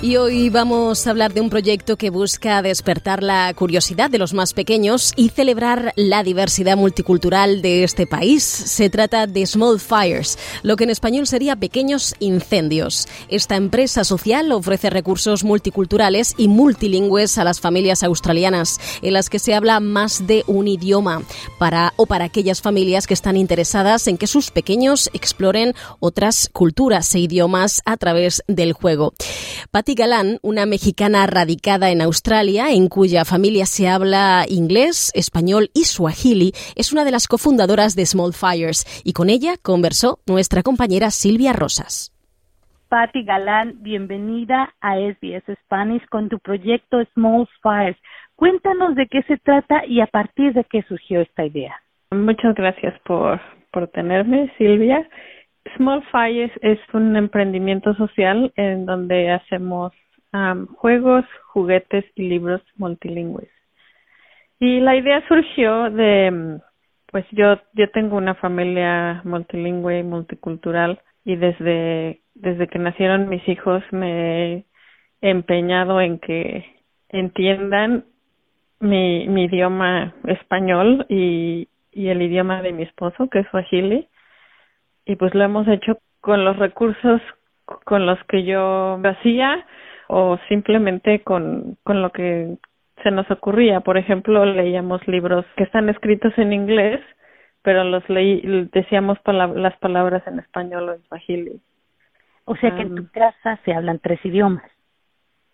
Y hoy vamos a hablar de un proyecto que busca despertar la curiosidad de los más pequeños y celebrar la diversidad multicultural de este país. Se trata de Small Fires, lo que en español sería pequeños incendios. Esta empresa social ofrece recursos multiculturales y multilingües a las familias australianas, en las que se habla más de un idioma, para o para aquellas familias que están interesadas en que sus pequeños exploren otras culturas e idiomas a través del juego. Patti Galán, una mexicana radicada en Australia, en cuya familia se habla inglés, español y suajili, es una de las cofundadoras de Small Fires y con ella conversó nuestra compañera Silvia Rosas. Patti Galán, bienvenida a SBS Spanish con tu proyecto Small Fires. Cuéntanos de qué se trata y a partir de qué surgió esta idea. Muchas gracias por, por tenerme, Silvia. Small Fires es un emprendimiento social en donde hacemos juegos, juguetes y libros multilingües. Y la idea surgió de, pues yo, yo tengo una familia multilingüe y multicultural y desde, desde que nacieron mis hijos me he empeñado en que entiendan mi, mi idioma español y, y el idioma de mi esposo, que es Swahili y pues lo hemos hecho con los recursos con los que yo hacía o simplemente con, con lo que se nos ocurría. Por ejemplo, leíamos libros que están escritos en inglés, pero los leí, decíamos las palabras en español o en swahili. O sea que en tu casa se hablan tres idiomas.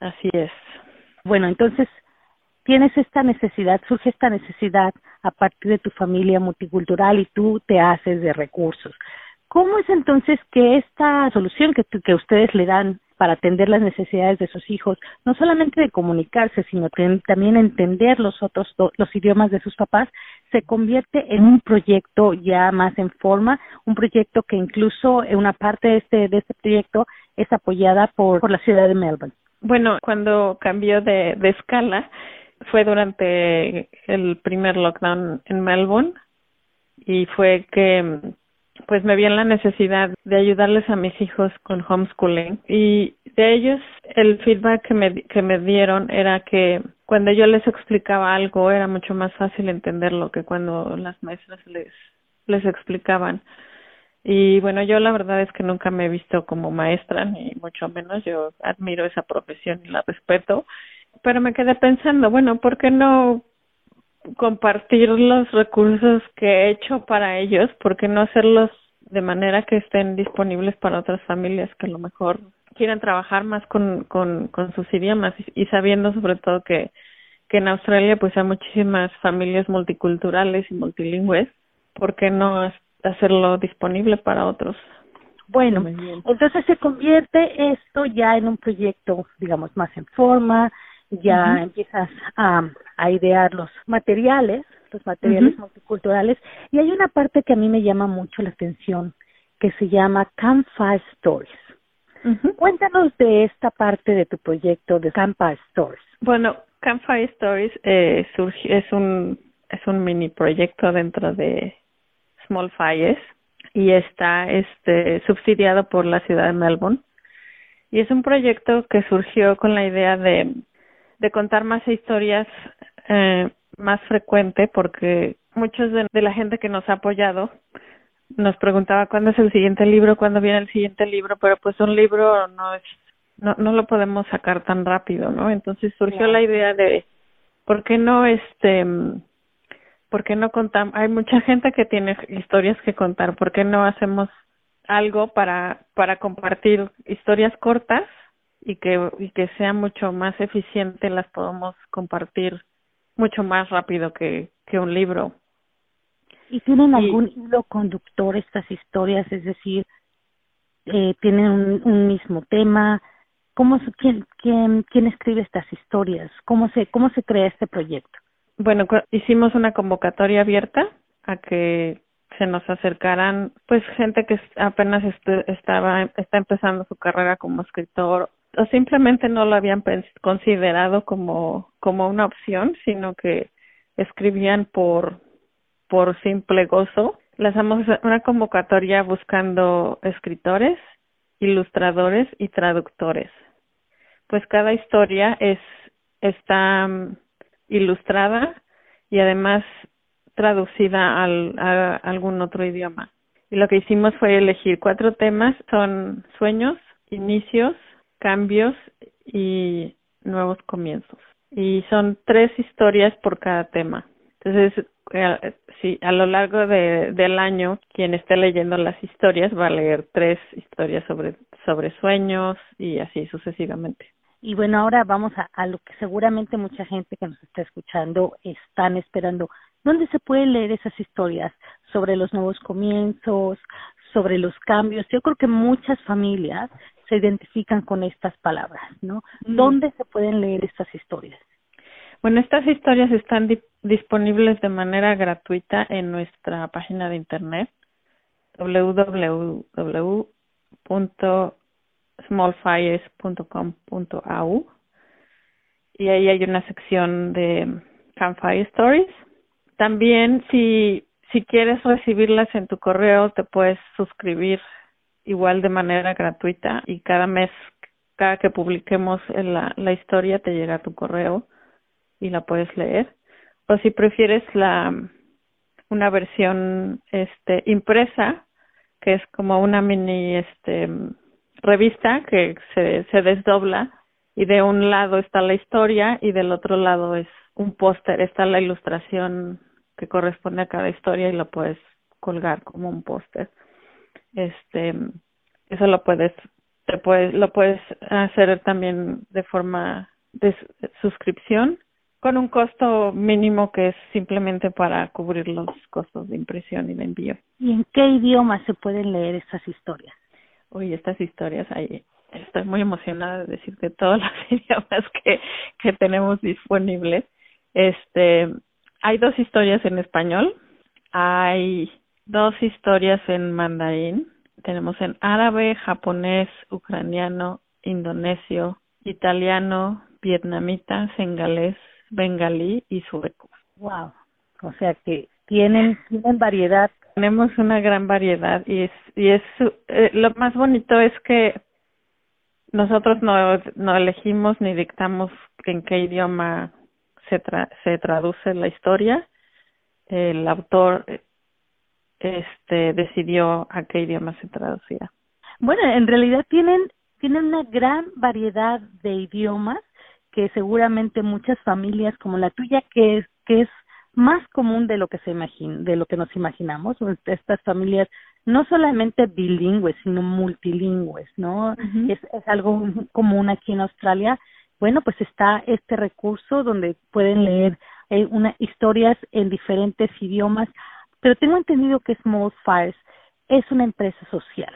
Así es. Bueno, entonces tienes esta necesidad, surge esta necesidad a partir de tu familia multicultural y tú te haces de recursos. ¿Cómo es entonces que esta solución que, ustedes le dan para atender las necesidades de sus hijos, no solamente de comunicarse, sino también entender los otros los idiomas de sus papás, se convierte en un proyecto ya más en forma, un proyecto que incluso una parte de este de este proyecto es apoyada por, por la ciudad de Melbourne. Bueno, cuando cambió de, de escala fue durante el primer lockdown en Melbourne y fue que pues me vi en la necesidad de ayudarles a mis hijos con homeschooling y de ellos el feedback que me, que me dieron era que cuando yo les explicaba algo era mucho más fácil entenderlo que cuando las maestras les, les explicaban. Y bueno, yo la verdad es que nunca me he visto como maestra, ni mucho menos. Yo admiro esa profesión y la respeto. Pero me quedé pensando, bueno, ¿por qué no compartir los recursos que he hecho para ellos, ¿por qué no hacerlos de manera que estén disponibles para otras familias que a lo mejor quieren trabajar más con, con, con sus idiomas y, sabiendo sobre todo que, que en Australia pues hay muchísimas familias multiculturales y multilingües, ¿por qué no hacerlo disponible para otros? Bueno, entonces se convierte esto ya en un proyecto, digamos, más en forma, ya empiezas a, a, idear los materiales, los materiales multiculturales, y hay una parte que a mí me llama mucho la atención, que se llama Campfire Stories. Cuéntanos de esta parte de tu proyecto de Campfire Stories. Bueno, Campfire Stories eh, es un es un mini proyecto dentro de Small Fires y está este subsidiado por la ciudad de Melbourne. Y es un proyecto que surgió con la idea de de contar más historias eh, más frecuente porque muchos de, la gente que nos ha apoyado nos preguntaba cuándo es el siguiente libro, cuándo viene el siguiente libro, pero pues un libro no es no no lo podemos sacar tan rápido, ¿no? Entonces surgió la idea de ¿por qué no este por qué no contamos? Hay mucha gente que tiene historias que contar, ¿por qué no hacemos algo para para compartir historias cortas y que, y que sea mucho más eficiente, las podemos compartir mucho más rápido que, que un libro. ¿Y tienen algún hilo conductor estas historias? Es decir, eh, ¿tienen un, un mismo tema? ¿Cómo, quién, quién, ¿Quién escribe estas historias? ¿Cómo se, ¿Cómo se crea este proyecto? Bueno, hicimos una convocatoria abierta a que se nos acercaran pues gente que apenas estaba está empezando su carrera como escritor o simplemente no lo habían considerado como como una opción sino que escribían por por simple gozo lanzamos una convocatoria buscando escritores ilustradores y traductores pues cada historia es está mm, ilustrada y además traducida al, a algún otro idioma. Y lo que hicimos fue elegir cuatro temas, son sueños, inicios, cambios y nuevos comienzos. Y son tres historias por cada tema. Entonces, eh, sí, a lo largo de, del año, quien esté leyendo las historias va a leer tres historias sobre, sobre sueños y así sucesivamente. Y bueno, ahora vamos a, a lo que seguramente mucha gente que nos está escuchando están esperando. ¿Dónde se pueden leer esas historias sobre los nuevos comienzos, sobre los cambios? Yo creo que muchas familias se identifican con estas palabras, ¿no? Mm. ¿Dónde se pueden leer estas historias? Bueno, estas historias están disponibles de manera gratuita en nuestra página de internet www.smallfires.com.au y ahí hay una sección de Campfire Stories también si si quieres recibirlas en tu correo te puedes suscribir igual de manera gratuita y cada mes cada que publiquemos la, la historia te llega tu correo y la puedes leer o si prefieres la una versión este impresa que es como una mini este revista que se se desdobla y de un lado está la historia y del otro lado es un póster, está la ilustración que corresponde a cada historia y lo puedes colgar como un póster. Este, eso lo puedes, te puedes, lo puedes hacer también de forma de suscripción con un costo mínimo que es simplemente para cubrir los costos de impresión y de envío. ¿Y en qué idioma se pueden leer estas historias? Uy, estas historias ahí estoy muy emocionada de decirte todos los idiomas que, que tenemos disponibles. Este, hay dos historias en español, hay dos historias en mandarín, tenemos en árabe, japonés, ucraniano, indonesio, italiano, vietnamita, sengalés, bengalí y sueco. Wow. O sea que tienen tienen variedad. Tenemos una gran variedad y es y es eh, lo más bonito es que nosotros no, no elegimos ni dictamos en qué idioma se, tra se traduce la historia. El autor este decidió a qué idioma se traducía. Bueno, en realidad tienen tienen una gran variedad de idiomas que seguramente muchas familias como la tuya que es que es más común de lo que se imagina, de lo que nos imaginamos. Estas familias no solamente bilingües, sino multilingües, ¿no? es, es algo común aquí en Australia. Bueno, pues está este recurso donde pueden leer eh, una, historias en diferentes idiomas, pero tengo entendido que Small Fires es una empresa social,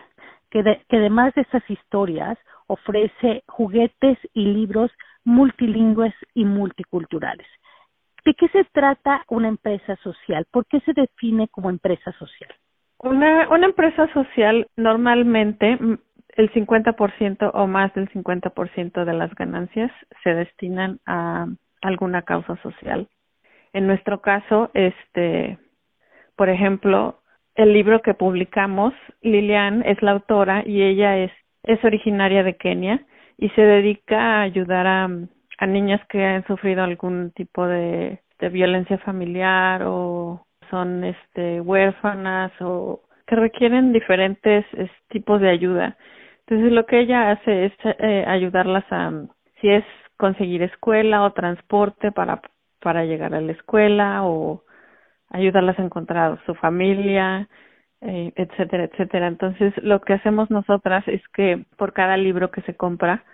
que, que además de esas historias ofrece juguetes y libros multilingües y multiculturales. ¿De qué se trata una empresa social? ¿Por qué se define como empresa social? Una, una empresa social normalmente mm, el 50% o más del 50% de las ganancias se destinan a alguna causa social. En nuestro caso, este, por ejemplo, el libro que publicamos, Lilian es la autora y ella es, es originaria de Kenia y se dedica a ayudar a, a niñas que han sufrido algún tipo de, de violencia familiar o son este huérfanas o que requieren diferentes tipos de ayuda. Entonces lo que ella hace es eh, ayudarlas a si es conseguir escuela o transporte para para llegar a la escuela o ayudarlas a encontrar su familia, eh, etcétera, etcétera. Entonces, lo que hacemos nosotras es que por cada libro que se compra,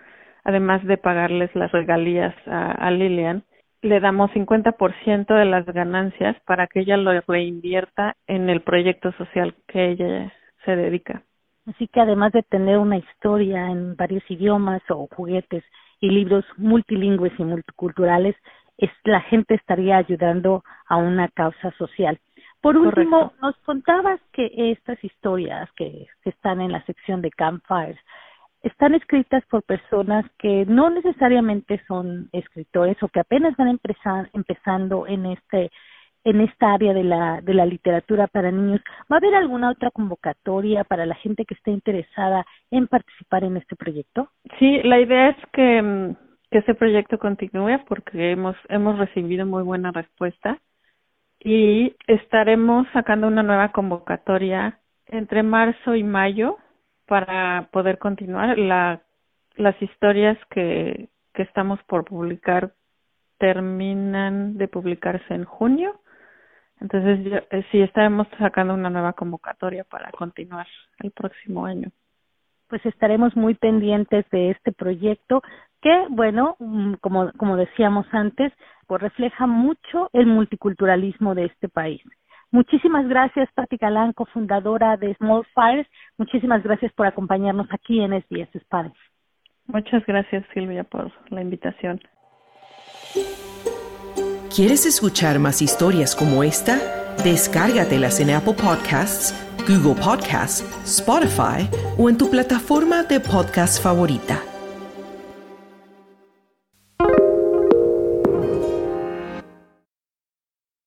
además de pagarles las regalías a, a Lilian, le damos 50% de las ganancias para que ella lo reinvierta en el proyecto social que ella se dedica. Así que además de tener una historia en varios idiomas o juguetes y libros multilingües y multiculturales, es, la gente estaría ayudando a una causa social. Por último, nos contabas que estas historias que, que están en la sección de Campfires están escritas por personas que no necesariamente son escritores o que apenas van empezar, empezando en este en esta área de la de la literatura para niños. ¿Va a haber alguna otra convocatoria para la gente que esté interesada en participar en este proyecto? Sí, la idea es que, mm, que este proyecto continúe porque hemos hemos recibido muy buena respuesta y estaremos sacando una nueva convocatoria entre marzo y mayo para poder continuar. La, las historias que, que estamos por publicar terminan de publicarse en junio. Entonces, yo, eh, sí estaremos sacando una nueva convocatoria para continuar el próximo año. Pues estaremos muy pendientes de este proyecto que, bueno, mm, como, como decíamos antes, pues refleja mucho el multiculturalismo de este país. Muchísimas gracias, Patti Galán, cofundadora de Small Fires. Muchísimas gracias por acompañarnos aquí en SBS Spanish. Muchas gracias, Silvia, por la invitación. ¿Quieres escuchar más historias como esta? Descárgatelas en Apple Podcasts, Google Podcasts, Spotify o en tu plataforma de podcast favorita.